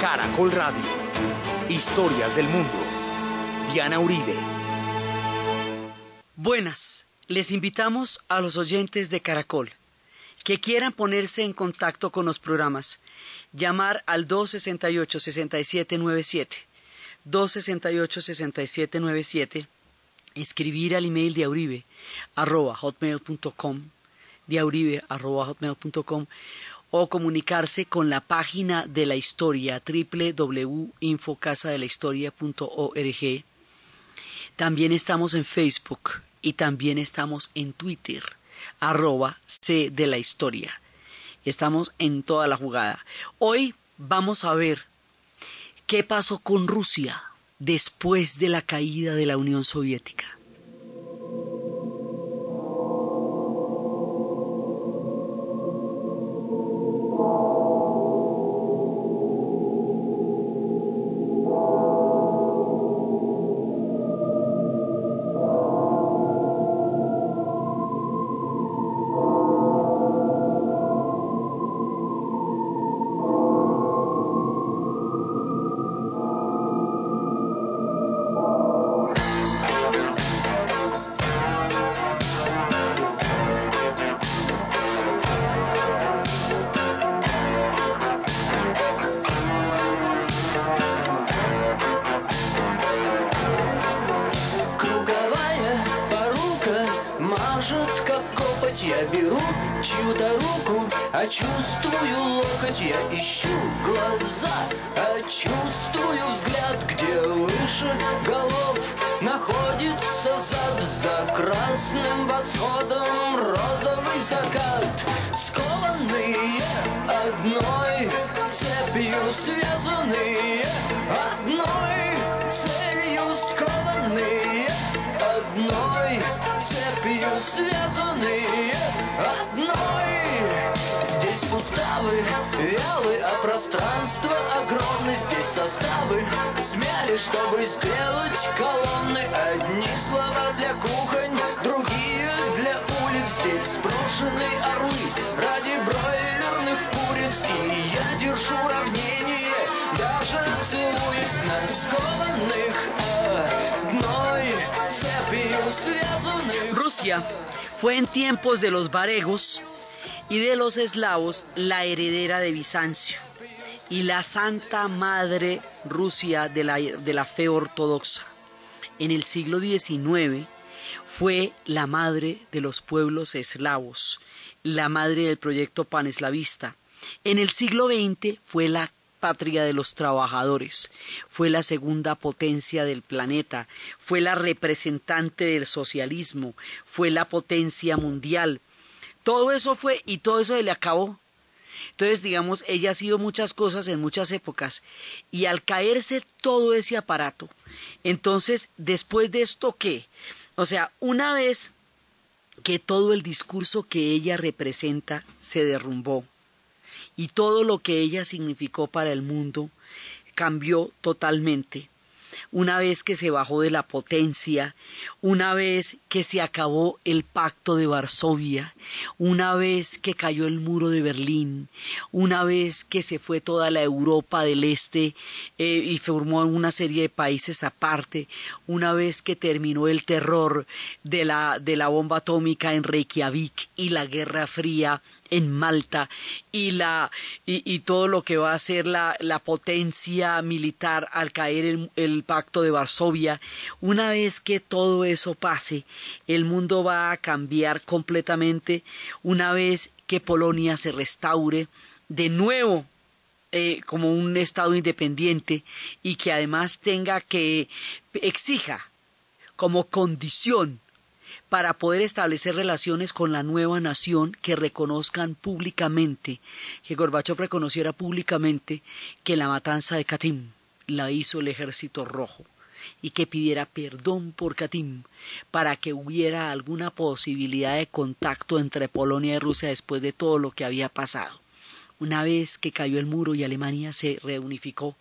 Caracol Radio. Historias del mundo. Diana Uribe. Buenas. Les invitamos a los oyentes de Caracol que quieran ponerse en contacto con los programas, llamar al 268-6797, 268-6797, escribir al email de auribe arroba hotmail.com, de arroba hotmail.com, o comunicarse con la página de la historia www.infocasadelahistoria.org. También estamos en Facebook y también estamos en Twitter arroba C de la historia. Estamos en toda la jugada. Hoy vamos a ver qué pasó con Rusia después de la caída de la Unión Soviética. беру чью-то руку, а чувствую локоть, я ищу глаза, а чувствую взгляд, где выше голов находится зад за красным восходом розовый закат, скованные одной цепью связанные одной Жизнью связанные одной. Здесь суставы вялы, а пространство огромное. Здесь составы смяли, чтобы сделать колонны. Одни слова для кухонь, другие для улиц. Здесь сброшены орлы ради бройлерных куриц. И я держу равнение, даже целуясь на скованных одной цепью. Связь Rusia fue en tiempos de los varegos y de los eslavos la heredera de Bizancio y la Santa Madre Rusia de la, de la fe ortodoxa. En el siglo XIX fue la madre de los pueblos eslavos, la madre del proyecto paneslavista. En el siglo XX fue la patria de los trabajadores, fue la segunda potencia del planeta, fue la representante del socialismo, fue la potencia mundial. Todo eso fue y todo eso se le acabó. Entonces, digamos, ella ha sido muchas cosas en muchas épocas y al caerse todo ese aparato, entonces, después de esto, ¿qué? O sea, una vez que todo el discurso que ella representa se derrumbó, y todo lo que ella significó para el mundo cambió totalmente. Una vez que se bajó de la potencia, una vez que se acabó el pacto de Varsovia, una vez que cayó el muro de Berlín, una vez que se fue toda la Europa del Este eh, y formó una serie de países aparte, una vez que terminó el terror de la, de la bomba atómica en Reykjavik y la Guerra Fría en Malta y la y, todo lo que va a ser la, la potencia militar al caer el, el, pacto de Varsovia. Una vez que todo eso pase el mundo va a cambiar completamente. Una vez que Polonia se restaure de nuevo eh, como un estado independiente y que además tenga que exija como condición para poder establecer relaciones con la nueva nación que reconozcan públicamente, que Gorbachev reconociera públicamente que la matanza de Katyn la hizo el ejército rojo y que pidiera perdón por Katyn para que hubiera alguna posibilidad de contacto entre Polonia y Rusia después de todo lo que había pasado. Una vez que cayó el muro y Alemania se reunificó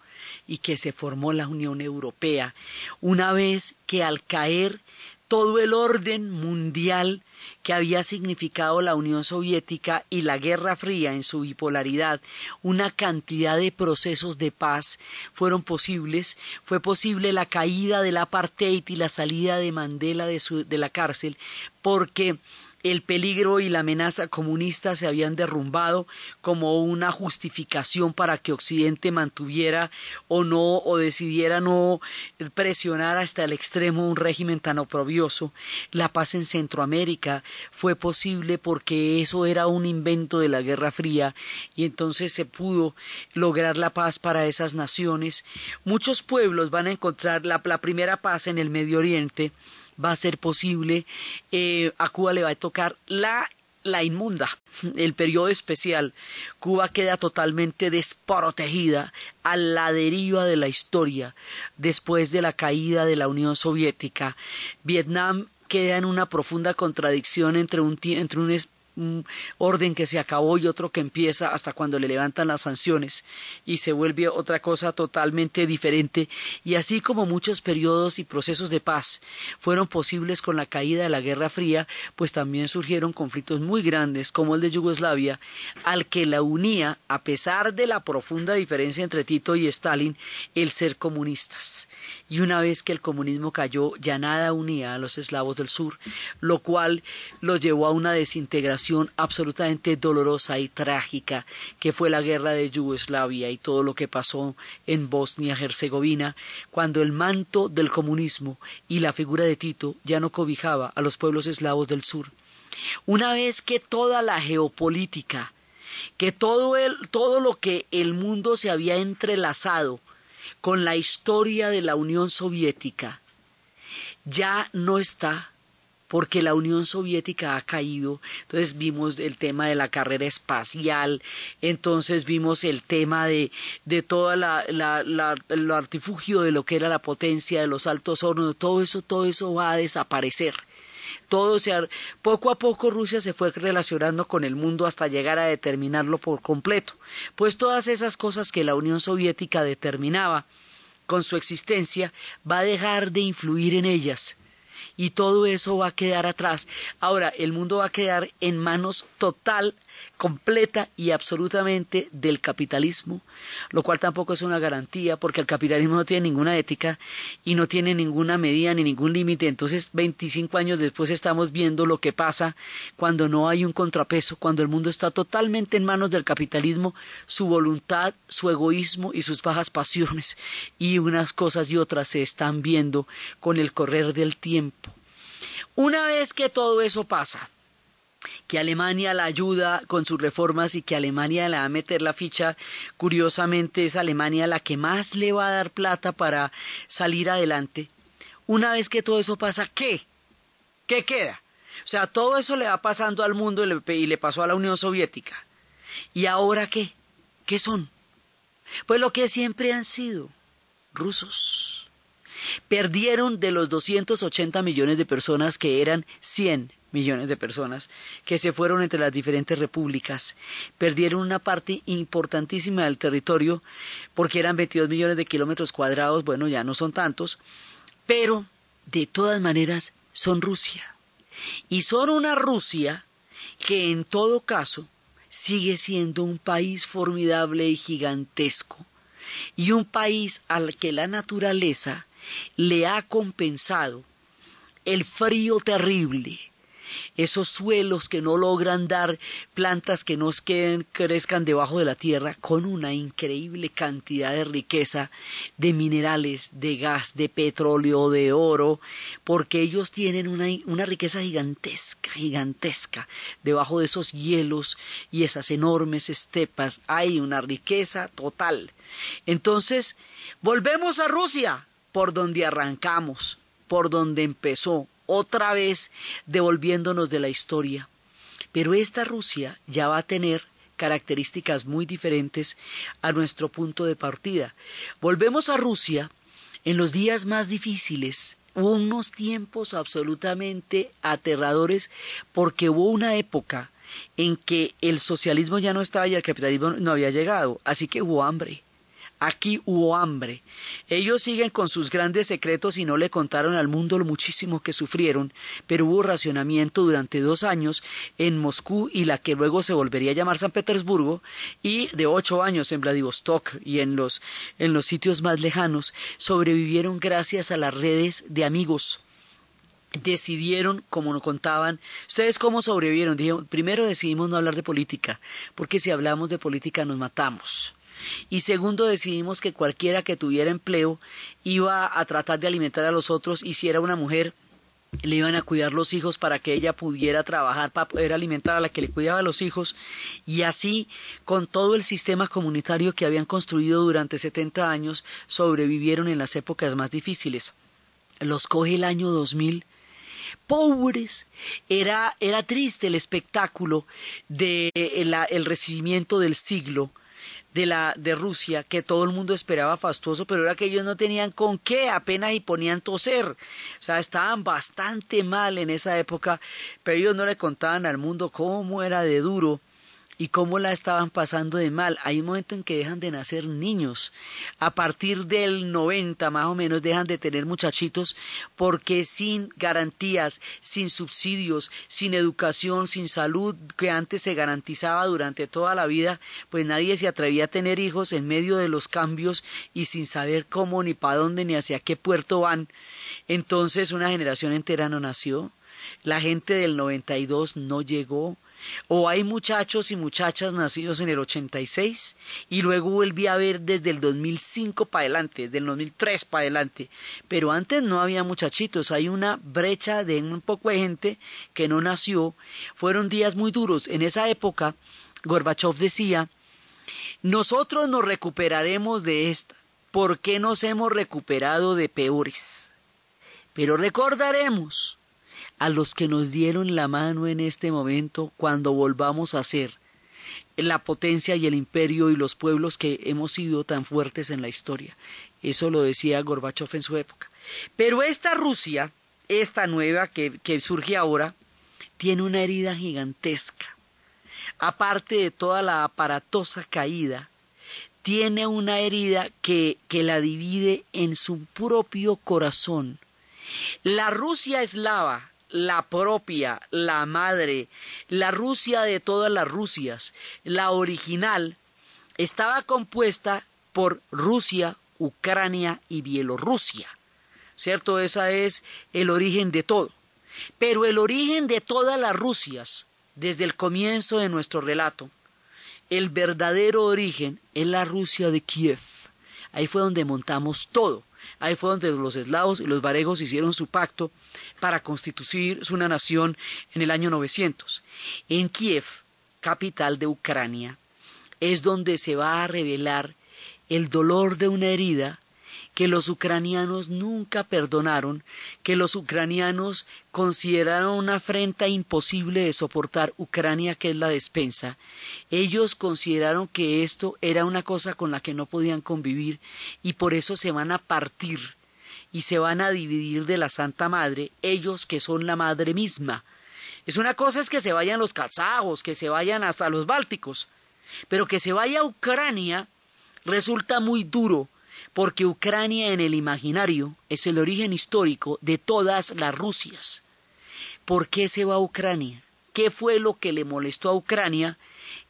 y que se formó la Unión Europea, una vez que al caer todo el orden mundial que había significado la Unión Soviética y la Guerra Fría en su bipolaridad, una cantidad de procesos de paz fueron posibles. Fue posible la caída del apartheid y la salida de Mandela de, de la cárcel porque el peligro y la amenaza comunista se habían derrumbado como una justificación para que Occidente mantuviera o no o decidiera no presionar hasta el extremo un régimen tan oprobioso. La paz en Centroamérica fue posible porque eso era un invento de la Guerra Fría y entonces se pudo lograr la paz para esas naciones. Muchos pueblos van a encontrar la, la primera paz en el Medio Oriente va a ser posible. Eh, a Cuba le va a tocar la la inmunda, el periodo especial. Cuba queda totalmente desprotegida a la deriva de la historia después de la caída de la Unión Soviética. Vietnam queda en una profunda contradicción entre un, entre un un orden que se acabó y otro que empieza hasta cuando le levantan las sanciones y se vuelve otra cosa totalmente diferente. Y así como muchos periodos y procesos de paz fueron posibles con la caída de la Guerra Fría, pues también surgieron conflictos muy grandes como el de Yugoslavia, al que la unía, a pesar de la profunda diferencia entre Tito y Stalin, el ser comunistas. Y una vez que el comunismo cayó ya nada unía a los eslavos del sur, lo cual los llevó a una desintegración absolutamente dolorosa y trágica, que fue la guerra de Yugoslavia y todo lo que pasó en Bosnia-Herzegovina, cuando el manto del comunismo y la figura de Tito ya no cobijaba a los pueblos eslavos del sur. Una vez que toda la geopolítica, que todo, el, todo lo que el mundo se había entrelazado con la historia de la Unión Soviética ya no está porque la Unión Soviética ha caído, entonces vimos el tema de la carrera espacial, entonces vimos el tema de, de todo la, el artifugio de lo que era la potencia de los altos hornos, todo eso, todo eso va a desaparecer. Todo se poco a poco Rusia se fue relacionando con el mundo hasta llegar a determinarlo por completo. Pues todas esas cosas que la Unión Soviética determinaba con su existencia va a dejar de influir en ellas y todo eso va a quedar atrás. Ahora, el mundo va a quedar en manos total completa y absolutamente del capitalismo, lo cual tampoco es una garantía porque el capitalismo no tiene ninguna ética y no tiene ninguna medida ni ningún límite. Entonces, 25 años después estamos viendo lo que pasa cuando no hay un contrapeso, cuando el mundo está totalmente en manos del capitalismo, su voluntad, su egoísmo y sus bajas pasiones y unas cosas y otras se están viendo con el correr del tiempo. Una vez que todo eso pasa, que Alemania la ayuda con sus reformas y que Alemania le va a meter la ficha, curiosamente es Alemania la que más le va a dar plata para salir adelante. Una vez que todo eso pasa, ¿qué? ¿Qué queda? O sea, todo eso le va pasando al mundo y le pasó a la Unión Soviética. ¿Y ahora qué? ¿Qué son? Pues lo que siempre han sido, rusos. Perdieron de los 280 millones de personas que eran 100 millones de personas que se fueron entre las diferentes repúblicas, perdieron una parte importantísima del territorio porque eran 22 millones de kilómetros cuadrados, bueno, ya no son tantos, pero de todas maneras son Rusia. Y son una Rusia que en todo caso sigue siendo un país formidable y gigantesco, y un país al que la naturaleza le ha compensado el frío terrible, esos suelos que no logran dar plantas que nos crezcan debajo de la tierra, con una increíble cantidad de riqueza de minerales, de gas, de petróleo, de oro, porque ellos tienen una, una riqueza gigantesca, gigantesca. Debajo de esos hielos y esas enormes estepas hay una riqueza total. Entonces, volvemos a Rusia, por donde arrancamos, por donde empezó, otra vez devolviéndonos de la historia. Pero esta Rusia ya va a tener características muy diferentes a nuestro punto de partida. Volvemos a Rusia en los días más difíciles, hubo unos tiempos absolutamente aterradores porque hubo una época en que el socialismo ya no estaba y el capitalismo no había llegado, así que hubo hambre Aquí hubo hambre. Ellos siguen con sus grandes secretos y no le contaron al mundo lo muchísimo que sufrieron, pero hubo racionamiento durante dos años en Moscú y la que luego se volvería a llamar San Petersburgo, y de ocho años en Vladivostok y en los, en los sitios más lejanos, sobrevivieron gracias a las redes de amigos decidieron, como nos contaban, ¿ustedes cómo sobrevivieron? Dijeron, primero decidimos no hablar de política, porque si hablamos de política nos matamos. Y segundo, decidimos que cualquiera que tuviera empleo iba a tratar de alimentar a los otros y si era una mujer, le iban a cuidar los hijos para que ella pudiera trabajar para poder alimentar a la que le cuidaba a los hijos y así con todo el sistema comunitario que habían construido durante 70 años sobrevivieron en las épocas más difíciles. Los coge el año 2000 pobres. Era, era triste el espectáculo de el recibimiento del siglo de la de Rusia que todo el mundo esperaba fastuoso, pero era que ellos no tenían con qué, apenas y ponían toser. O sea, estaban bastante mal en esa época, pero ellos no le contaban al mundo cómo era de duro y cómo la estaban pasando de mal. Hay un momento en que dejan de nacer niños. A partir del 90 más o menos dejan de tener muchachitos porque sin garantías, sin subsidios, sin educación, sin salud que antes se garantizaba durante toda la vida, pues nadie se atrevía a tener hijos en medio de los cambios y sin saber cómo ni para dónde ni hacia qué puerto van. Entonces una generación entera no nació. La gente del 92 no llegó o hay muchachos y muchachas nacidos en el 86 y luego volví a ver desde el 2005 para adelante, desde el 2003 para adelante. Pero antes no había muchachitos, hay una brecha de un poco de gente que no nació. Fueron días muy duros. En esa época, Gorbachev decía, nosotros nos recuperaremos de esta. ¿Por qué nos hemos recuperado de peores? Pero recordaremos a los que nos dieron la mano en este momento cuando volvamos a ser la potencia y el imperio y los pueblos que hemos sido tan fuertes en la historia. Eso lo decía Gorbachev en su época. Pero esta Rusia, esta nueva que, que surge ahora, tiene una herida gigantesca. Aparte de toda la aparatosa caída, tiene una herida que, que la divide en su propio corazón. La Rusia eslava, la propia, la madre, la Rusia de todas las Rusias, la original, estaba compuesta por Rusia, Ucrania y Bielorrusia. ¿Cierto? Ese es el origen de todo. Pero el origen de todas las Rusias, desde el comienzo de nuestro relato, el verdadero origen es la Rusia de Kiev. Ahí fue donde montamos todo. Ahí fue donde los eslavos y los varegos hicieron su pacto para constituir una nación en el año 900. En Kiev, capital de Ucrania, es donde se va a revelar el dolor de una herida que los ucranianos nunca perdonaron, que los ucranianos consideraron una afrenta imposible de soportar Ucrania, que es la despensa. Ellos consideraron que esto era una cosa con la que no podían convivir y por eso se van a partir y se van a dividir de la Santa Madre, ellos que son la Madre misma. Es una cosa es que se vayan los kazajos, que se vayan hasta los bálticos, pero que se vaya a Ucrania resulta muy duro porque Ucrania en el imaginario es el origen histórico de todas las Rusias. ¿Por qué se va a Ucrania? ¿Qué fue lo que le molestó a Ucrania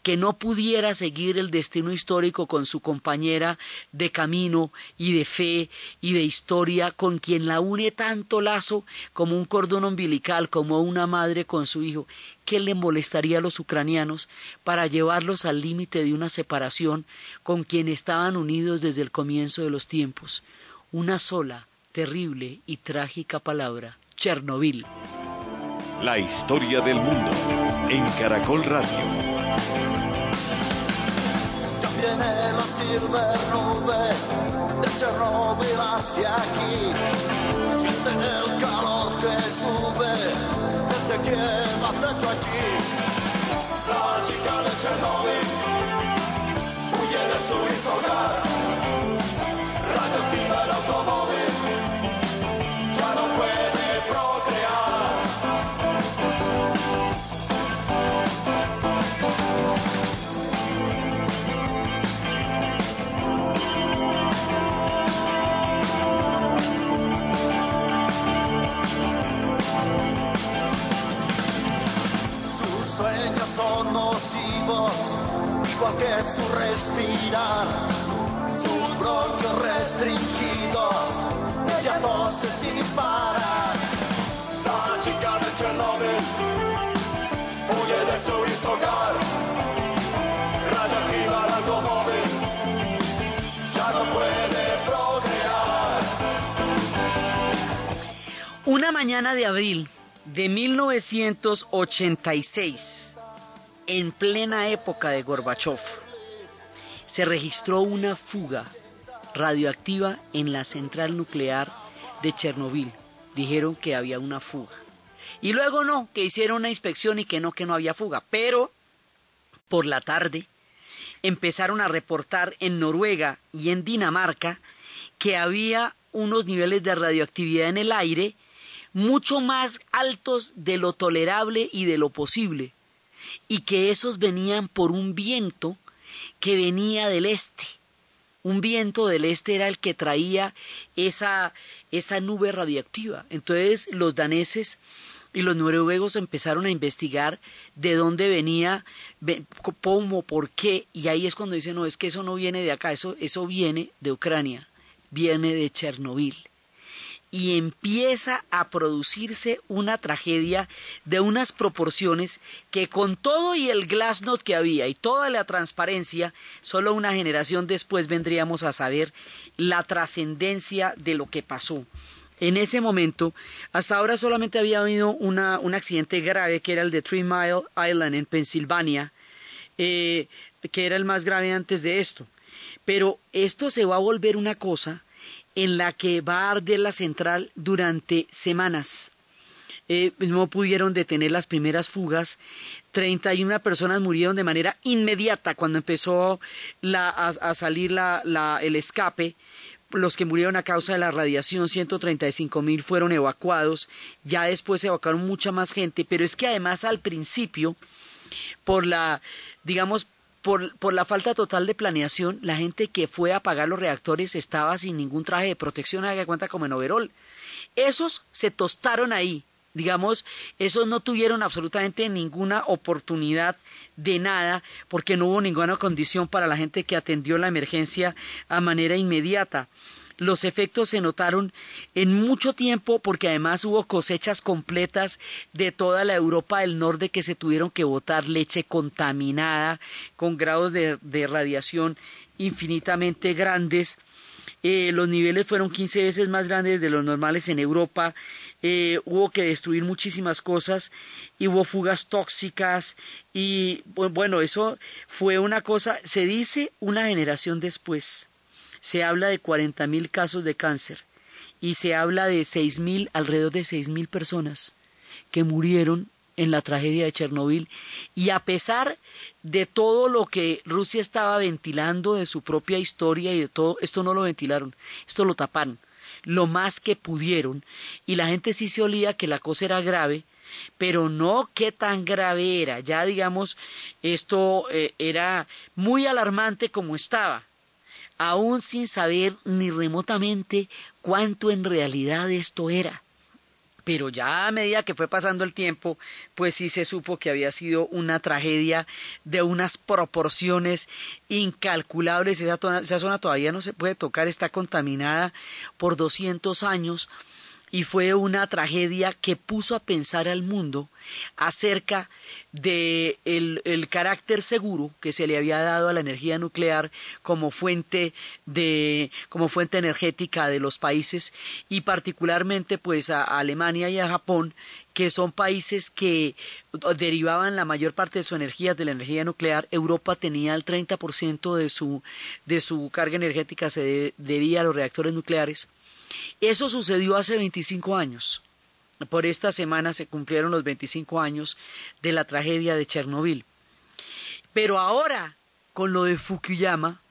que no pudiera seguir el destino histórico con su compañera de camino y de fe y de historia, con quien la une tanto lazo como un cordón umbilical, como una madre con su hijo. ¿Qué le molestaría a los ucranianos para llevarlos al límite de una separación con quien estaban unidos desde el comienzo de los tiempos? Una sola, terrible y trágica palabra, Chernobyl. La historia del mundo en Caracol Radio. Ya viene la silver nube de Chernobyl hacia aquí. Siente el calor que sube desde que has hecho allí. La chica de Chernobyl huye de su hogar. Su respirar, sus bronquios restringidos, ella tose sin parar. La chica de Chernobyl huye de su ishogar, radioactiva al automóvil, ya no puede procrear. Una mañana de abril de 1986, en plena época de Gorbachev, se registró una fuga radioactiva en la central nuclear de Chernobyl. Dijeron que había una fuga. Y luego no, que hicieron una inspección y que no, que no había fuga. Pero por la tarde empezaron a reportar en Noruega y en Dinamarca que había unos niveles de radioactividad en el aire mucho más altos de lo tolerable y de lo posible, y que esos venían por un viento que venía del este. Un viento del este era el que traía esa, esa nube radiactiva. Entonces los daneses y los noruegos empezaron a investigar de dónde venía, ve- cómo, por qué, y ahí es cuando dicen, no, es que eso no viene de acá, eso, eso viene de Ucrania, viene de Chernobyl y empieza a producirse una tragedia de unas proporciones que con todo y el glasnost que había y toda la transparencia, solo una generación después vendríamos a saber la trascendencia de lo que pasó. En ese momento, hasta ahora solamente había habido una, un accidente grave que era el de Three Mile Island en Pensilvania, eh, que era el más grave antes de esto. Pero esto se va a volver una cosa en la que va a arder la central durante semanas. Eh, no pudieron detener las primeras fugas. 31 personas murieron de manera inmediata cuando empezó la- a, a salir la- la- el escape. Los que murieron a causa de la radiación, 135 mil fueron evacuados. Ya después se evacuaron mucha más gente, pero es que además al principio, por la, digamos, por, por la falta total de planeación, la gente que fue a apagar los reactores estaba sin ningún traje de protección, haga cuenta como en overol. Esos se tostaron ahí, digamos, esos no tuvieron absolutamente ninguna oportunidad de nada porque no hubo ninguna condición para la gente que atendió la emergencia a manera inmediata. Los efectos se notaron en mucho tiempo porque además hubo cosechas completas de toda la Europa del Norte que se tuvieron que botar leche contaminada con grados de, radiación infinitamente grandes. Eh, los niveles fueron 15 veces más grandes de los normales en Europa. Eh, hubo que destruir muchísimas cosas y hubo fugas tóxicas y bu- bueno, eso fue una cosa, se dice una generación después, se habla de 40 mil casos de cáncer y se habla de 6 mil, alrededor de 6 mil personas que murieron en la tragedia de Chernobyl. Y a pesar de todo lo que Rusia estaba ventilando de su propia historia y de todo, esto no lo ventilaron, esto lo taparon lo más que pudieron. Y la gente sí se olía que la cosa era grave, pero no qué tan grave era, ya digamos esto eh, era muy alarmante como estaba aún sin saber ni remotamente cuánto en realidad esto era. Pero ya a medida que fue pasando el tiempo, pues sí se supo que había sido una tragedia de unas proporciones incalculables. Esa, esa zona todavía no se puede tocar, está contaminada por 200 años y fue una tragedia que puso a pensar al mundo acerca de el, el carácter seguro que se le había dado a la energía nuclear como fuente de como fuente energética de los países y particularmente pues a, a Alemania y a Japón que son países que derivaban la mayor parte de su energía de la energía nuclear. Europa tenía el 30% de su, de su carga energética se de- debía a los reactores nucleares. Eso sucedió hace 25 años. Por esta semana se cumplieron los 25 años de la tragedia de Chernobyl. Pero ahora, con lo de Fukuyama,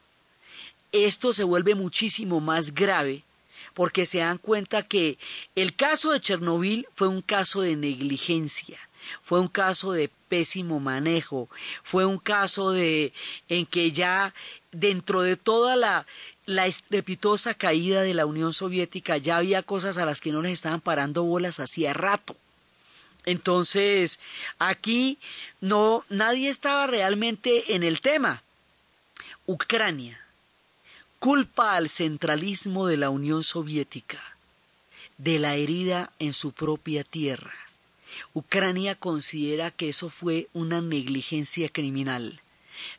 esto se vuelve muchísimo más grave porque se dan cuenta que el caso de Chernobyl fue un caso de negligencia, fue un caso de pésimo manejo, fue un caso de en que ya dentro de toda la la estrepitosa caída de la Unión Soviética ya había cosas a las que no les estaban parando bolas hacía rato. Entonces, aquí no nadie estaba realmente en el tema. Ucrania culpa al centralismo de la Unión Soviética de la herida en su propia tierra. Ucrania considera que eso fue una negligencia criminal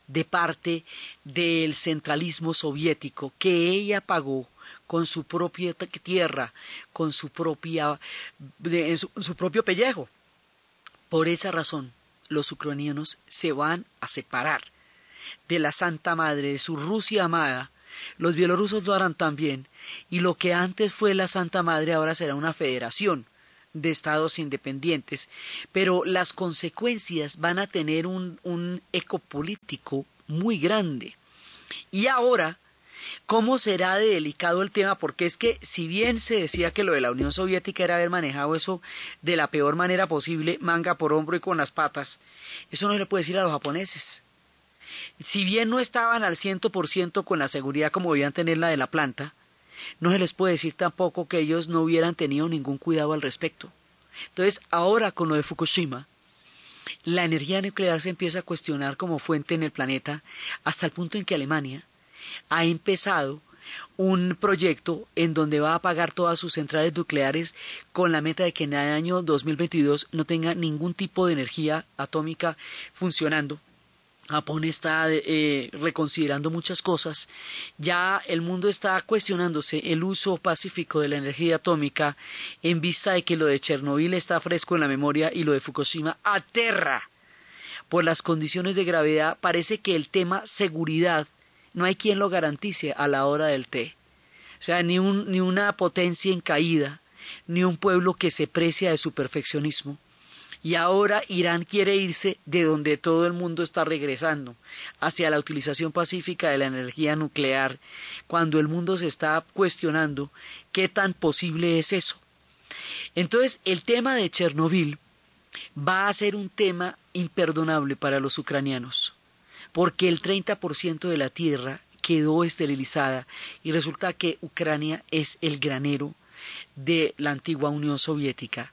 de parte del centralismo soviético que ella pagó con su propia tierra, con su propia su propio pellejo. Por esa razón, los ucranianos se van a separar de la Santa Madre, de su Rusia amada. Los bielorrusos lo harán también, y lo que antes fue la Santa Madre ahora será una federación de estados independientes, pero las consecuencias van a tener un, un eco político muy grande. Y ahora, ¿cómo será de delicado el tema? Porque es que si bien se decía que lo de la Unión Soviética era haber manejado eso de la peor manera posible, manga por hombro y con las patas, eso no se le puede decir a los japoneses. Si bien no estaban al ciento por ciento con la seguridad como debían tener la de la planta, no se les puede decir tampoco que ellos no hubieran tenido ningún cuidado al respecto. Entonces, ahora con lo de Fukushima, la energía nuclear se empieza a cuestionar como fuente en el planeta hasta el punto en que Alemania ha empezado un proyecto en donde va a apagar todas sus centrales nucleares con la meta de que en el año 2022 no tenga ningún tipo de energía atómica funcionando Japón está eh, reconsiderando muchas cosas. Ya el mundo está cuestionándose el uso pacífico de la energía atómica en vista de que lo de Chernobyl está fresco en la memoria y lo de Fukushima aterra. Por las condiciones de gravedad parece que el tema seguridad no hay quien lo garantice a la hora del té. O sea, ni, un, ni una potencia en caída, ni un pueblo que se precia de su perfeccionismo y ahora Irán quiere irse de donde todo el mundo está regresando, hacia la utilización pacífica de la energía nuclear, cuando el mundo se está cuestionando qué tan posible es eso. Entonces, el tema de Chernobyl va a ser un tema imperdonable para los ucranianos, porque el 30% de la tierra quedó esterilizada y resulta que Ucrania es el granero de la antigua Unión Soviética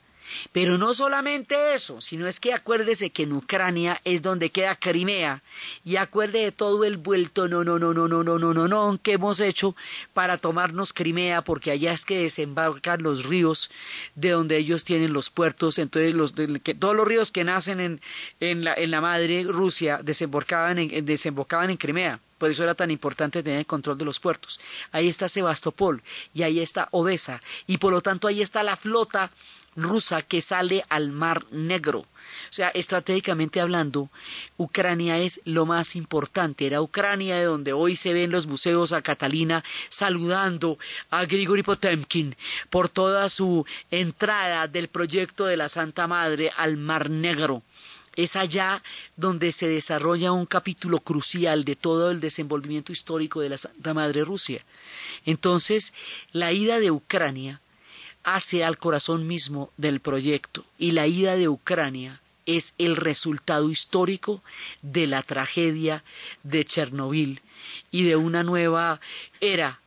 pero no solamente eso, sino es que acuérdese que en Ucrania es donde queda Crimea y acuerde de todo el vuelto no no no no no no no no no que hemos hecho para tomarnos Crimea porque allá es que desembarcan los ríos de donde ellos tienen los puertos, entonces los que, todos los ríos que nacen en, en, la, en la madre Rusia desembocaban en, en Crimea. Por eso era tan importante tener el control de los puertos. Ahí está Sebastopol y ahí está Odessa y por lo tanto ahí está la flota rusa que sale al Mar Negro. O sea, estratégicamente hablando, Ucrania es lo más importante. Era Ucrania de donde hoy se ven los museos a Catalina saludando a Grigori Potemkin por toda su entrada del proyecto de la Santa Madre al Mar Negro. Es allá donde se desarrolla un capítulo crucial de todo el desenvolvimiento histórico de la Santa Madre Rusia. Entonces, la ida de Ucrania hace al corazón mismo del proyecto y la ida de Ucrania es el resultado histórico de la tragedia de Chernobyl y de una nueva era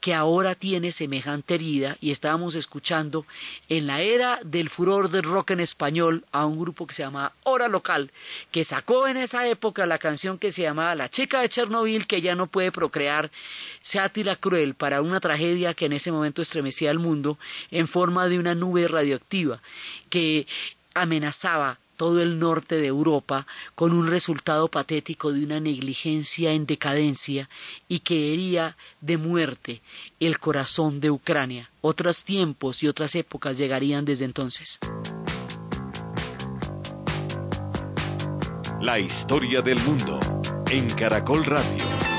que ahora tiene semejante herida y estábamos escuchando en la era del furor del rock en español a un grupo que se llama Hora Local, que sacó en esa época la canción que se llamaba La chica de Chernobyl que ya no puede procrear, sátira cruel para una tragedia que en ese momento estremecía al mundo en forma de una nube radioactiva que amenazaba todo el norte de Europa con un resultado patético de una negligencia en decadencia y que hería de muerte el corazón de Ucrania. Otros tiempos y otras épocas llegarían desde entonces. La historia del mundo en Caracol Radio.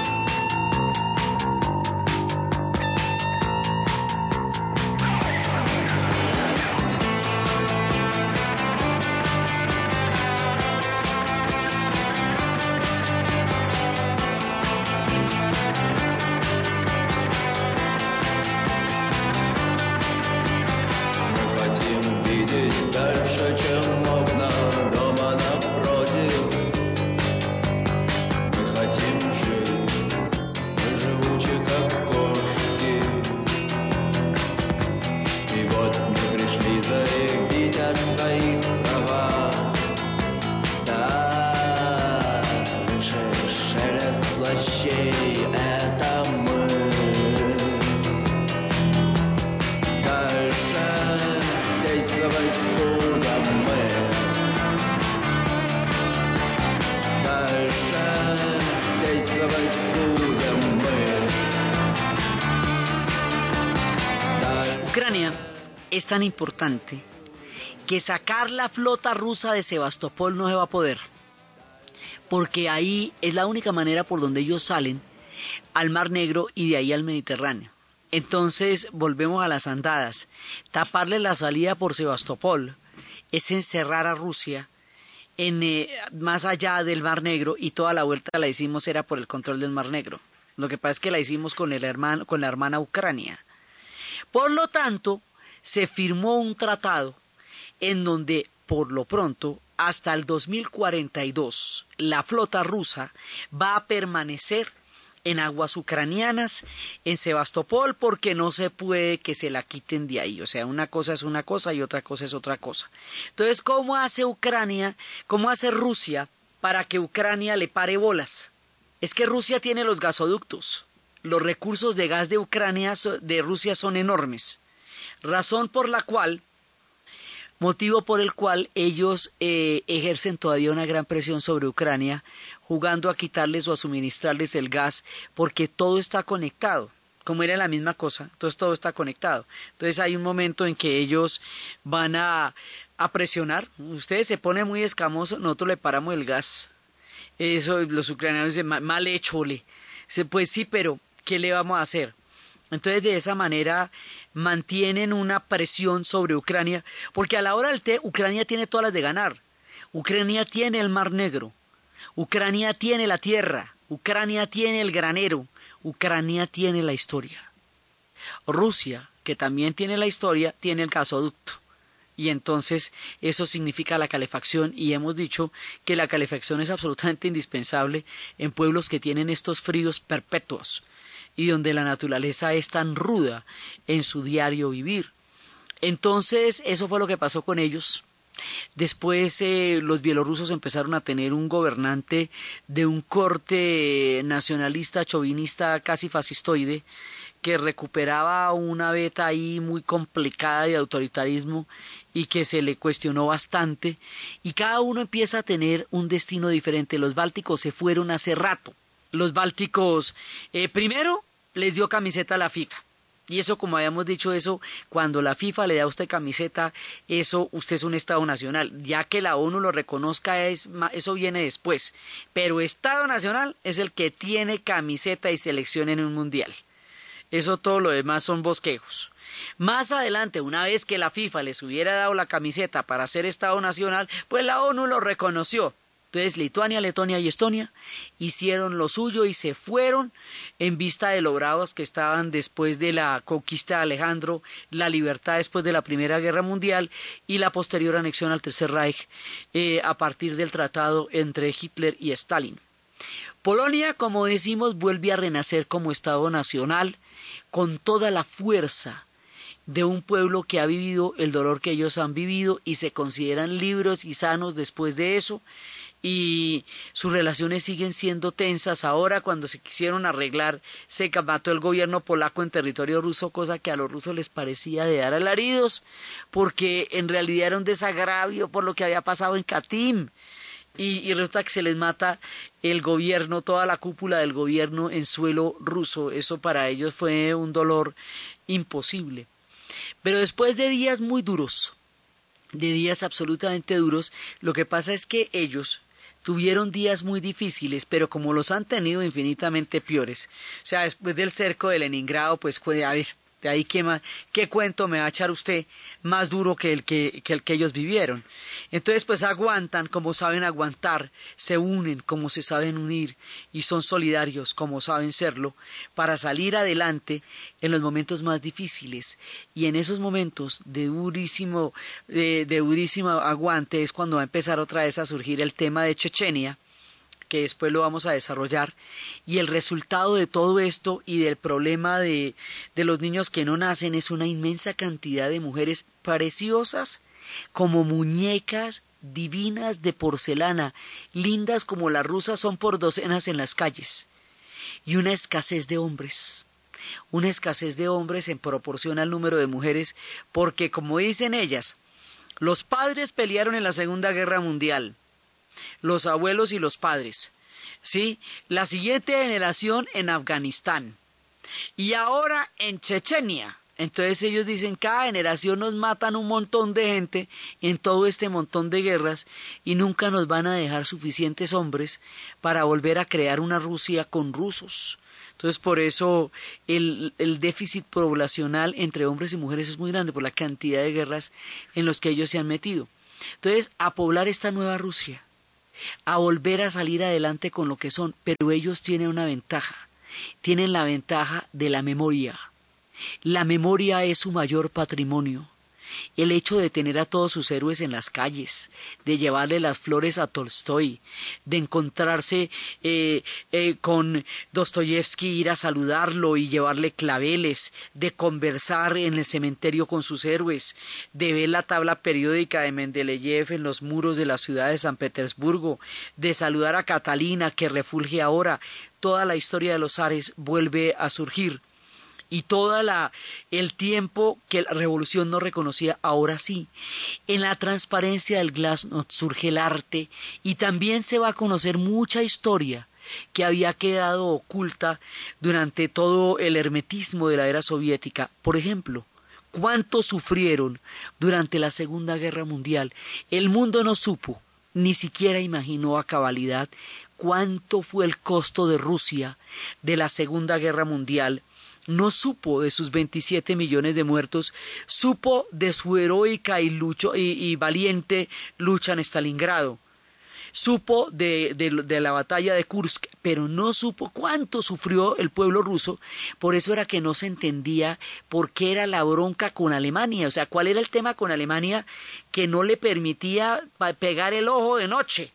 Tan importante que sacar la flota rusa de Sebastopol no se va a poder, porque ahí es la única manera por donde ellos salen al Mar Negro y de ahí al Mediterráneo. Entonces volvemos a las andadas. Taparle la salida por Sebastopol es encerrar a Rusia en, eh, más allá del Mar Negro y toda la vuelta la hicimos era por el control del Mar Negro. Lo que pasa es que la hicimos con, el hermano, con la hermana Ucrania. Por lo tanto, se firmó un tratado en donde, por lo pronto, hasta el 2042, la flota rusa va a permanecer en aguas ucranianas, en Sebastopol, porque no se puede que se la quiten de ahí. O sea, una cosa es una cosa y otra cosa es otra cosa. Entonces, ¿cómo hace Ucrania, cómo hace Rusia para que Ucrania le pare bolas? Es que Rusia tiene los gasoductos. Los recursos de gas de Ucrania, de Rusia, son enormes. Razón por la cual motivo por el cual ellos eh, ejercen todavía una gran presión sobre Ucrania, jugando a quitarles o a suministrarles el gas, porque todo está conectado. Como era la misma cosa, entonces todo está conectado. Entonces hay un momento en que ellos van a, a presionar. Ustedes se ponen muy escamosos, nosotros le paramos el gas. Eso los ucranianos dicen, mal hecho, le. Pues sí, pero ¿qué le vamos a hacer? Entonces de esa manera mantienen una presión sobre Ucrania, porque a la hora del té Ucrania tiene todas las de ganar. Ucrania tiene el Mar Negro, Ucrania tiene la tierra, Ucrania tiene el granero, Ucrania tiene la historia. Rusia, que también tiene la historia, tiene el gasoducto. Y entonces eso significa la calefacción y hemos dicho que la calefacción es absolutamente indispensable en pueblos que tienen estos fríos perpetuos y donde la naturaleza es tan ruda en su diario vivir. Entonces, eso fue lo que pasó con ellos. Después eh, los bielorrusos empezaron a tener un gobernante de un corte nacionalista, chauvinista, casi fascistoide, que recuperaba una beta ahí muy complicada de autoritarismo y que se le cuestionó bastante, y cada uno empieza a tener un destino diferente. Los bálticos se fueron hace rato. Los bálticos, eh, primero, les dio camiseta a la FIFA. Y eso, como habíamos dicho, eso, cuando la FIFA le da a usted camiseta, eso usted es un Estado nacional. Ya que la ONU lo reconozca, es, eso viene después. Pero Estado nacional es el que tiene camiseta y selección en un mundial. Eso todo lo demás son bosquejos. Más adelante, una vez que la FIFA les hubiera dado la camiseta para ser Estado nacional, pues la ONU lo reconoció. Entonces Lituania, Letonia y Estonia hicieron lo suyo y se fueron en vista de lo bravos que estaban después de la conquista de Alejandro, la libertad después de la Primera Guerra Mundial y la posterior anexión al Tercer Reich eh, a partir del tratado entre Hitler y Stalin. Polonia, como decimos, vuelve a renacer como Estado nacional con toda la fuerza de un pueblo que ha vivido el dolor que ellos han vivido y se consideran libres y sanos después de eso y sus relaciones siguen siendo tensas. Ahora, cuando se quisieron arreglar, se mató el gobierno polaco en territorio ruso, cosa que a los rusos les parecía de dar alaridos, porque en realidad era un desagravio por lo que había pasado en Katim. Y, y, resulta que se les mata el gobierno, toda la cúpula del gobierno en suelo ruso. Eso para ellos fue un dolor imposible. Pero después de días muy duros, de días absolutamente duros, lo que pasa es que ellos, tuvieron días muy difíciles, pero como los han tenido infinitamente peores. O sea, después del cerco de Leningrado, pues puede haber, ahí qué, qué cuento me va a echar usted más duro que el que, que el que ellos vivieron. Entonces, pues aguantan como saben aguantar, se unen como se saben unir y son solidarios como saben serlo para salir adelante en los momentos más difíciles. Y en esos momentos de durísimo, de, de durísimo aguante es cuando va a empezar otra vez a surgir el tema de Chechenia que después lo vamos a desarrollar, y el resultado de todo esto y del problema de, de los niños que no nacen es una inmensa cantidad de mujeres preciosas como muñecas divinas de porcelana, lindas como las rusas son por docenas en las calles, y una escasez de hombres una escasez de hombres en proporción al número de mujeres, porque, como dicen ellas, los padres pelearon en la Segunda Guerra Mundial, los abuelos y los padres. ¿sí? La siguiente generación en Afganistán. Y ahora en Chechenia, Entonces ellos dicen, cada generación nos matan un montón de gente en todo este montón de guerras y nunca nos van a dejar suficientes hombres para volver a crear una Rusia con rusos. Entonces por eso el, el déficit poblacional entre hombres y mujeres es muy grande por la cantidad de guerras en los que ellos se han metido. Entonces, a poblar esta nueva Rusia, a volver a salir adelante con lo que son, pero ellos tienen una ventaja, tienen la ventaja de la memoria la memoria es su mayor patrimonio. El hecho de tener a todos sus héroes en las calles, de llevarle las flores a Tolstoy, de encontrarse eh, eh, con Dostoyevsky, ir a saludarlo y llevarle claveles, de conversar en el cementerio con sus héroes, de ver la tabla periódica de Mendeleev en los muros de la ciudad de San Petersburgo, de saludar a Catalina que refulge ahora, toda la historia de los Ares vuelve a surgir y todo el tiempo que la revolución no reconocía, ahora sí. En la transparencia del glasnost surge el arte y también se va a conocer mucha historia que había quedado oculta durante todo el hermetismo de la era soviética. Por ejemplo, cuánto sufrieron durante la Segunda Guerra Mundial. El mundo no supo, ni siquiera imaginó a cabalidad cuánto fue el costo de Rusia de la Segunda Guerra Mundial no supo de sus 27 millones de muertos, supo de su heroica y, y, valiente lucha en Stalingrado, supo de, de, la batalla de Kursk, pero no supo cuánto sufrió el pueblo ruso, por eso era que no se entendía por qué era la bronca con Alemania, o sea, cuál era el tema con Alemania que no le permitía pegar el ojo de noche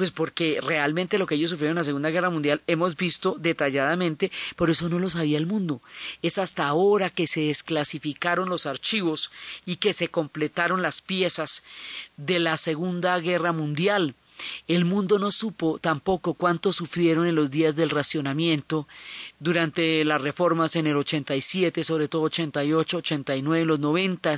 pues porque realmente lo que ellos sufrieron en la Segunda Guerra Mundial hemos visto detalladamente, por eso no lo sabía el mundo. Es hasta ahora que se desclasificaron los archivos y que se completaron las piezas de la Segunda Guerra Mundial. El mundo no supo tampoco cuánto sufrieron en los días del racionamiento durante las reformas en el 87, sobre todo 88, 89, los 90.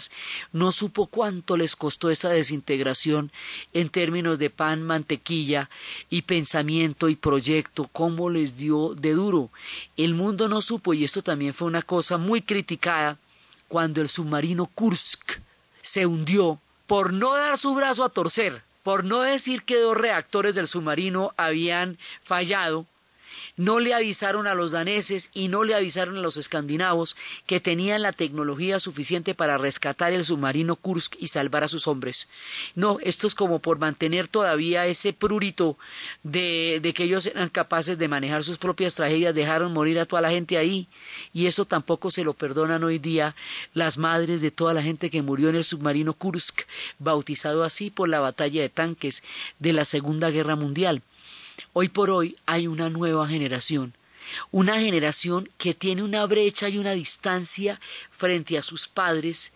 No supo cuánto les costó esa desintegración en términos de pan, mantequilla y pensamiento y proyecto, cómo les dio de duro. El mundo no supo, y esto también fue una cosa muy criticada, cuando el submarino Kursk se hundió por no dar su brazo a torcer por no decir que dos reactores del submarino habían fallado, no le avisaron a los daneses y no le avisaron a los escandinavos que tenían la tecnología suficiente para rescatar el submarino Kursk y salvar a sus hombres. No, esto es como por mantener todavía ese prurito de, de que ellos eran capaces de manejar sus propias tragedias, dejaron morir a toda la gente ahí y eso tampoco se lo perdonan hoy día las madres de toda la gente que murió en el submarino Kursk, bautizado así por la batalla de tanques de la Segunda Guerra Mundial. Hoy por hoy hay una nueva generación, una generación que tiene una brecha y una distancia frente a sus padres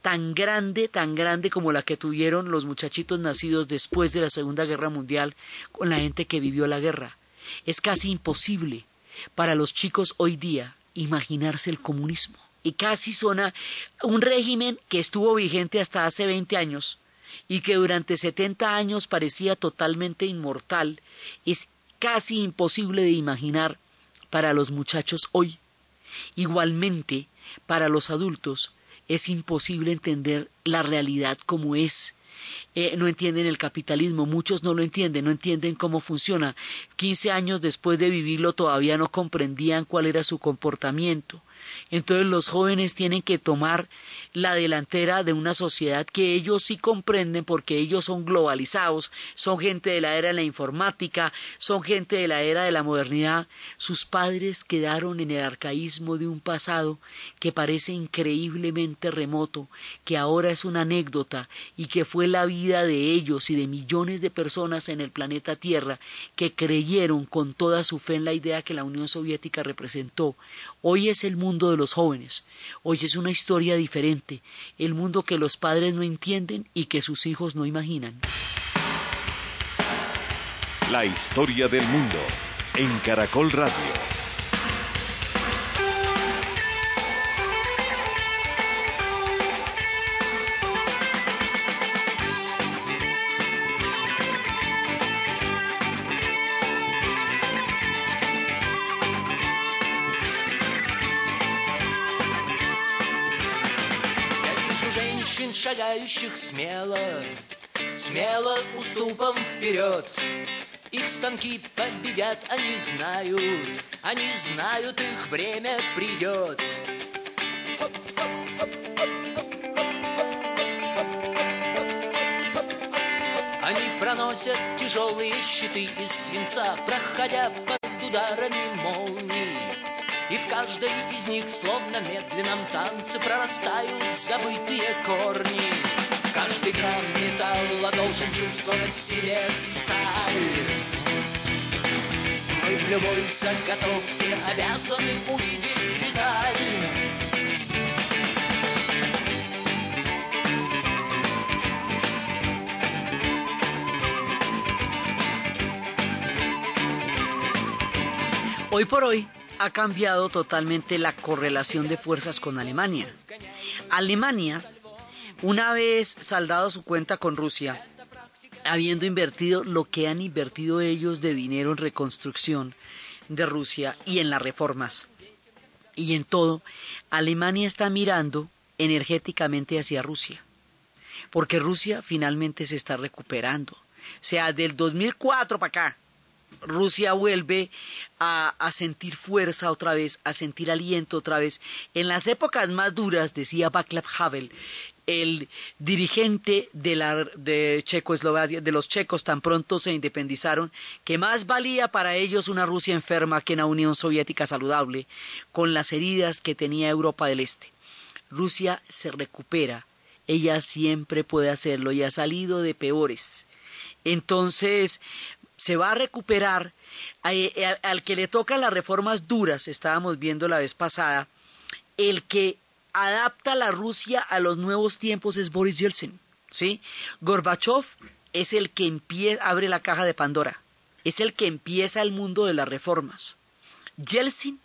tan grande, tan grande como la que tuvieron los muchachitos nacidos después de la Segunda Guerra Mundial con la gente que vivió la guerra. Es casi imposible para los chicos hoy día imaginarse el comunismo. Y casi suena un régimen que estuvo vigente hasta hace 20 años y que durante 70 años parecía totalmente inmortal es casi imposible de imaginar para los muchachos hoy. Igualmente, para los adultos es imposible entender la realidad como es. Eh, no entienden el capitalismo, muchos no lo entienden, no entienden cómo funciona. Quince años después de vivirlo todavía no comprendían cuál era su comportamiento. Entonces los jóvenes tienen que tomar la delantera de una sociedad que ellos sí comprenden porque ellos son globalizados, son gente de la era de la informática, son gente de la era de la modernidad. Sus padres quedaron en el arcaísmo de un pasado que parece increíblemente remoto, que ahora es una anécdota y que fue la vida de ellos y de millones de personas en el planeta Tierra que creyeron con toda su fe en la idea que la Unión Soviética representó. Hoy es el mundo de los jóvenes, hoy es una historia diferente, el mundo que los padres no entienden y que sus hijos no imaginan. La historia del mundo en Caracol Radio. Шагающих смело, смело уступом вперед. Их станки победят, они знают, они знают, их время придет. Они проносят тяжелые щиты из свинца, проходя под ударами молний. И в каждой из них, словно медленном танце, прорастают забытые корни. Каждый грамм металла должен чувствовать в себе сталь. Мы в любой заготовке обязаны увидеть деталь. Hoy por hoy ha cambiado totalmente la correlación de fuerzas con Alemania. Alemania, una vez saldado su cuenta con Rusia, habiendo invertido lo que han invertido ellos de dinero en reconstrucción de Rusia y en las reformas y en todo, Alemania está mirando energéticamente hacia Rusia, porque Rusia finalmente se está recuperando. O sea, del 2004 para acá, Rusia vuelve a, a, sentir fuerza otra vez, a sentir aliento otra vez. En las épocas más duras, decía Václav Havel, el dirigente de, la, de Checoslovaquia, de los checos tan pronto se independizaron, que más valía para ellos una Rusia enferma que una Unión Soviética saludable, con las heridas que tenía Europa del Este. Rusia se recupera, ella siempre puede hacerlo y ha salido de peores. Entonces, se va a recuperar. Al que le tocan las reformas duras, estábamos viendo la vez pasada, el que adapta la Rusia a los nuevos tiempos es Boris Yeltsin. ¿sí? Gorbachev es el que empieza, abre la caja de Pandora, es el que empieza el mundo de las reformas. Yeltsin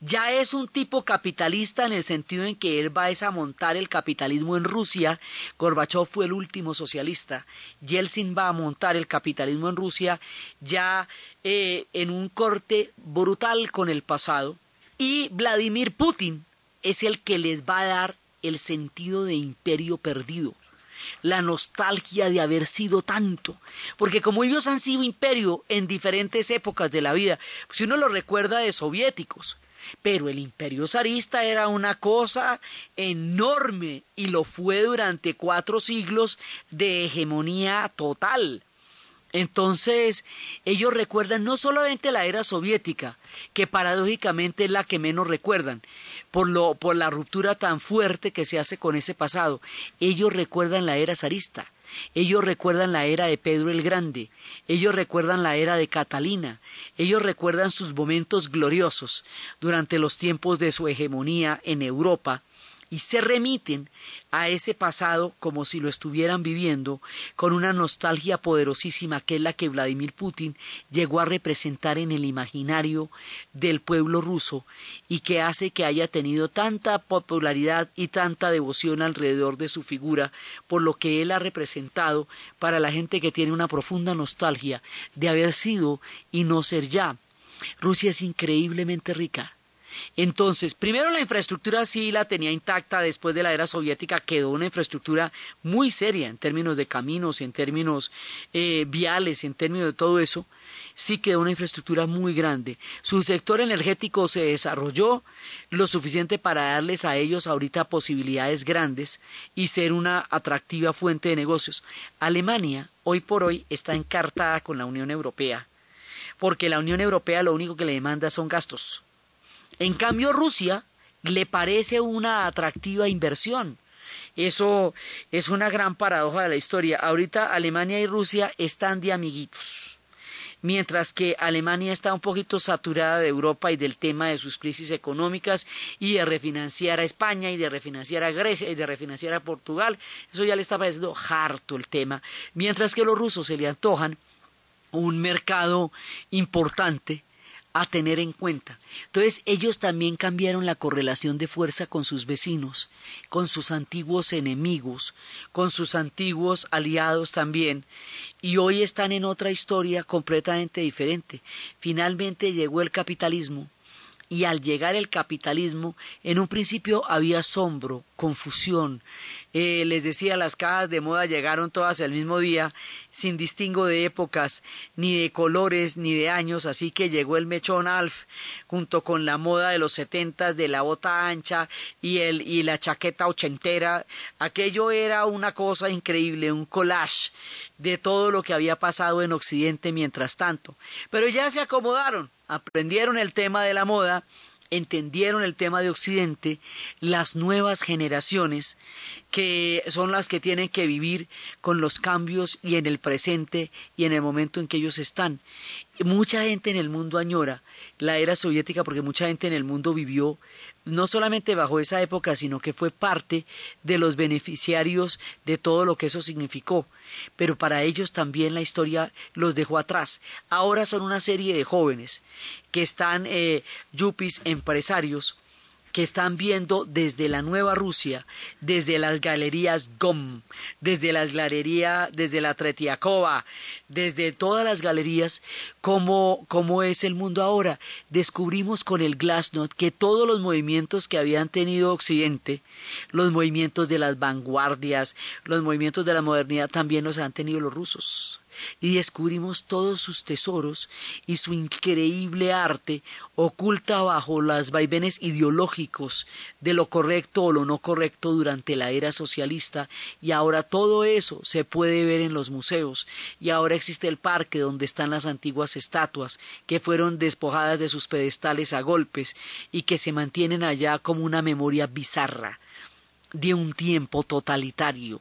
ya es un tipo capitalista en el sentido en que él va a montar el capitalismo en Rusia. Gorbachev fue el último socialista. Yeltsin va a montar el capitalismo en Rusia ya eh, en un corte brutal con el pasado. Y Vladimir Putin es el que les va a dar el sentido de imperio perdido la nostalgia de haber sido tanto, porque como ellos han sido imperio en diferentes épocas de la vida, pues uno lo recuerda de soviéticos, pero el imperio zarista era una cosa enorme y lo fue durante cuatro siglos de hegemonía total. Entonces, ellos recuerdan no solamente la era soviética, que paradójicamente es la que menos recuerdan, por, lo, por la ruptura tan fuerte que se hace con ese pasado, ellos recuerdan la era zarista, ellos recuerdan la era de Pedro el Grande, ellos recuerdan la era de Catalina, ellos recuerdan sus momentos gloriosos durante los tiempos de su hegemonía en Europa y se remiten a ese pasado como si lo estuvieran viviendo con una nostalgia poderosísima que es la que Vladimir Putin llegó a representar en el imaginario del pueblo ruso y que hace que haya tenido tanta popularidad y tanta devoción alrededor de su figura por lo que él ha representado para la gente que tiene una profunda nostalgia de haber sido y no ser ya. Rusia es increíblemente rica entonces, primero la infraestructura sí la tenía intacta después de la era soviética, quedó una infraestructura muy seria en términos de caminos, en términos eh, viales, en términos de todo eso, sí quedó una infraestructura muy grande. Su sector energético se desarrolló lo suficiente para darles a ellos ahorita posibilidades grandes y ser una atractiva fuente de negocios. Alemania hoy por hoy está encartada con la Unión Europea, porque la Unión Europea lo único que le demanda son gastos en cambio, Rusia le parece una atractiva inversión. Eso es una gran paradoja de la historia. Ahorita Alemania y Rusia están de amiguitos. Mientras que Alemania está un poquito saturada de Europa y del tema de sus crisis económicas y de refinanciar a España y de refinanciar a Grecia y de refinanciar a Portugal, eso ya le está pareciendo harto el tema. Mientras que a los rusos se le antojan un mercado importante a tener en cuenta. Entonces ellos también cambiaron la correlación de fuerza con sus vecinos, con sus antiguos enemigos, con sus antiguos aliados también, y hoy están en otra historia completamente diferente. Finalmente llegó el capitalismo y al llegar el capitalismo, en un principio había asombro, confusión. Eh, les decía, las cajas de moda llegaron todas el mismo día, sin distingo de épocas, ni de colores, ni de años, así que llegó el mechón Alf, junto con la moda de los setentas, de la bota ancha y, el, y la chaqueta ochentera. Aquello era una cosa increíble, un collage de todo lo que había pasado en Occidente mientras tanto. Pero ya se acomodaron, aprendieron el tema de la moda, entendieron el tema de Occidente, las nuevas generaciones que son las que tienen que vivir con los cambios y en el presente y en el momento en que ellos están. Mucha gente en el mundo añora la era soviética porque mucha gente en el mundo vivió no solamente bajo esa época, sino que fue parte de los beneficiarios de todo lo que eso significó. Pero para ellos también la historia los dejó atrás. Ahora son una serie de jóvenes que están eh, yuppies empresarios que están viendo desde la Nueva Rusia, desde las galerías GOM, desde las galerías, desde la Tretiakova, desde todas las galerías, cómo, cómo es el mundo ahora. Descubrimos con el Glasnost que todos los movimientos que habían tenido Occidente, los movimientos de las vanguardias, los movimientos de la modernidad, también los han tenido los rusos y descubrimos todos sus tesoros y su increíble arte oculta bajo las vaivenes ideológicos de lo correcto o lo no correcto durante la era socialista. Y ahora todo eso se puede ver en los museos. Y ahora existe el parque donde están las antiguas estatuas que fueron despojadas de sus pedestales a golpes y que se mantienen allá como una memoria bizarra de un tiempo totalitario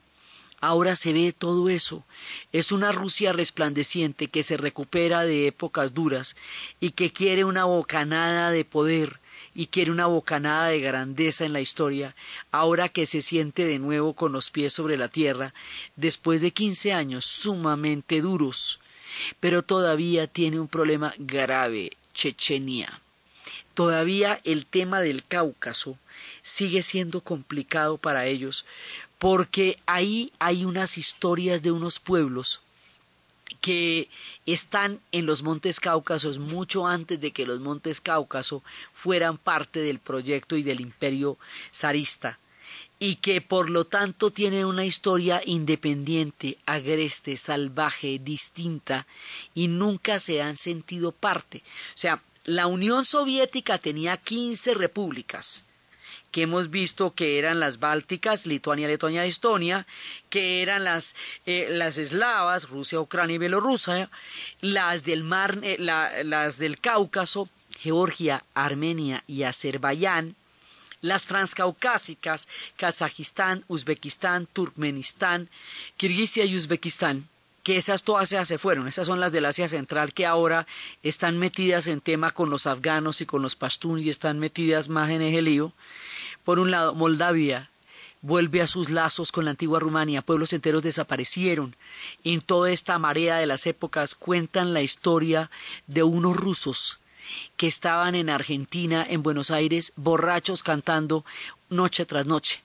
Ahora se ve todo eso. Es una Rusia resplandeciente que se recupera de épocas duras y que quiere una bocanada de poder y quiere una bocanada de grandeza en la historia, ahora que se siente de nuevo con los pies sobre la tierra, después de quince años sumamente duros. Pero todavía tiene un problema grave, Chechenia. Todavía el tema del Cáucaso sigue siendo complicado para ellos porque ahí hay unas historias de unos pueblos que están en los Montes Cáucasos mucho antes de que los Montes Cáucaso fueran parte del proyecto y del imperio zarista y que por lo tanto tienen una historia independiente, agreste, salvaje, distinta y nunca se han sentido parte. O sea, la Unión Soviética tenía 15 repúblicas que hemos visto que eran las bálticas, Lituania, Letonia, Estonia, que eran las, eh, las eslavas, Rusia, Ucrania y Bielorrusia, las del mar, eh, las del Cáucaso, Georgia, Armenia y Azerbaiyán, las transcaucásicas, Kazajistán, Uzbekistán, Turkmenistán, Kirguisia y Uzbekistán, que esas todas se fueron, esas son las del Asia Central que ahora están metidas en tema con los afganos y con los pashtuns y están metidas más en el lío. Por un lado, Moldavia vuelve a sus lazos con la antigua Rumania, pueblos enteros desaparecieron. En toda esta marea de las épocas cuentan la historia de unos rusos que estaban en Argentina, en Buenos Aires, borrachos cantando noche tras noche.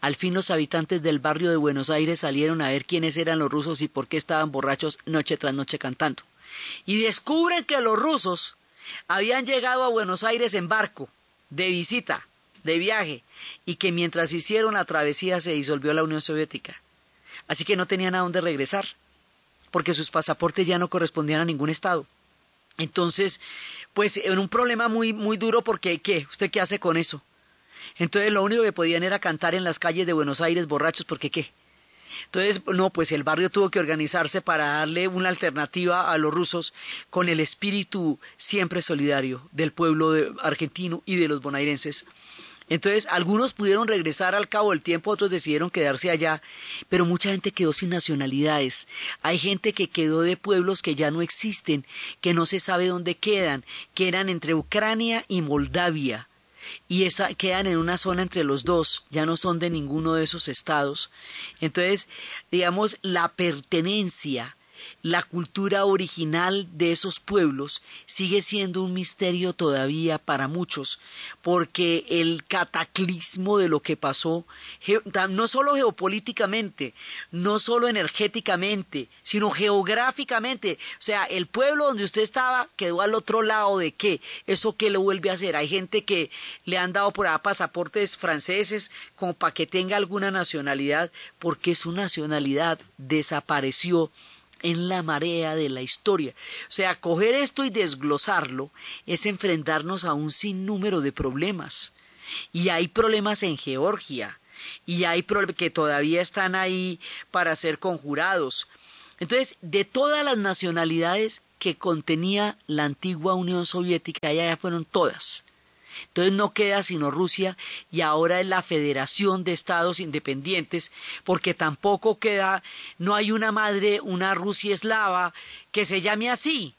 Al fin los habitantes del barrio de Buenos Aires salieron a ver quiénes eran los rusos y por qué estaban borrachos noche tras noche cantando. Y descubren que los rusos habían llegado a Buenos Aires en barco, de visita, de viaje y que mientras hicieron la travesía se disolvió la Unión Soviética. Así que no tenían a dónde regresar, porque sus pasaportes ya no correspondían a ningún estado. Entonces, pues era un problema muy, muy duro porque ¿qué? ¿Usted qué hace con eso? Entonces lo único que podían era cantar en las calles de Buenos Aires borrachos porque ¿qué? Entonces, no, pues el barrio tuvo que organizarse para darle una alternativa a los rusos con el espíritu siempre solidario del pueblo argentino y de los bonairenses. Entonces, algunos pudieron regresar al cabo del tiempo, otros decidieron quedarse allá, pero mucha gente quedó sin nacionalidades. Hay gente que quedó de pueblos que ya no existen, que no se sabe dónde quedan, que eran entre Ucrania y Moldavia. Y quedan en una zona entre los dos, ya no son de ninguno de esos estados. Entonces, digamos, la pertenencia la cultura original de esos pueblos sigue siendo un misterio todavía para muchos, porque el cataclismo de lo que pasó, no solo geopolíticamente, no solo energéticamente, sino geográficamente, o sea, el pueblo donde usted estaba quedó al otro lado de qué, eso qué lo vuelve a hacer. Hay gente que le han dado por ahí pasaportes franceses como para que tenga alguna nacionalidad, porque su nacionalidad desapareció en la marea de la historia. O sea, coger esto y desglosarlo es enfrentarnos a un sinnúmero de problemas. Y hay problemas en Georgia, y hay problemas que todavía están ahí para ser conjurados. Entonces, de todas las nacionalidades que contenía la antigua Unión Soviética, ya fueron todas. Entonces no queda sino Rusia y ahora es la Federación de Estados Independientes, porque tampoco queda, no hay una madre, una Rusia eslava que se llame así.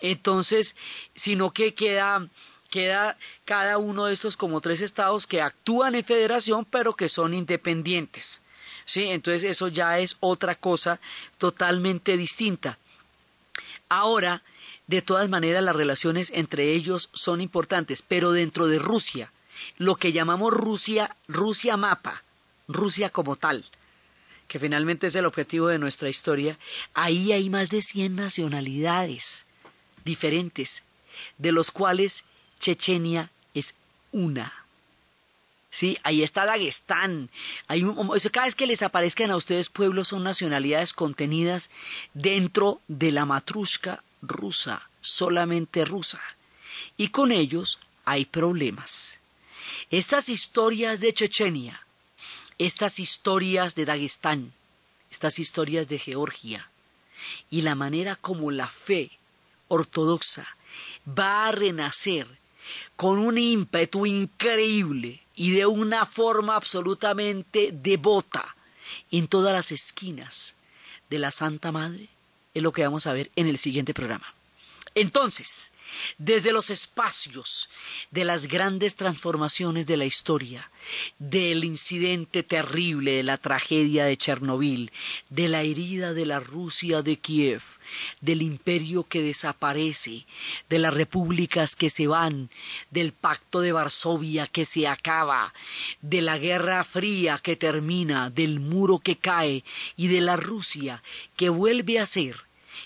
Entonces, sino que queda queda cada uno de estos como tres estados que actúan en federación pero que son independientes. ¿Sí? Entonces eso ya es otra cosa totalmente distinta. Ahora, de todas maneras, las relaciones entre ellos son importantes, pero dentro de Rusia, lo que llamamos Rusia, Rusia mapa, Rusia como tal, que finalmente es el objetivo de nuestra historia, ahí hay más de 100 nacionalidades diferentes, de los cuales Chechenia es una. Sí, ahí está Dagestán. Hay cada vez que les aparezcan a ustedes pueblos son nacionalidades contenidas dentro de la matrushka rusa, solamente rusa. Y con ellos hay problemas. Estas historias de Chechenia, estas historias de Dagestán, estas historias de Georgia, y la manera como la fe ortodoxa va a renacer con un ímpetu increíble y de una forma absolutamente devota en todas las esquinas de la Santa Madre, es lo que vamos a ver en el siguiente programa. Entonces, desde los espacios de las grandes transformaciones de la historia, del incidente terrible de la tragedia de Chernobyl, de la herida de la Rusia de Kiev, del imperio que desaparece, de las repúblicas que se van, del pacto de Varsovia que se acaba, de la guerra fría que termina, del muro que cae y de la Rusia que vuelve a ser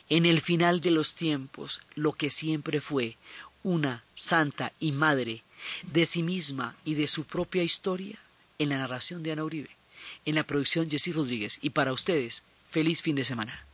en el final de los tiempos lo que siempre fue una santa y madre de sí misma y de su propia historia en la narración de Ana Uribe, en la producción Jessy Rodríguez y para ustedes, feliz fin de semana.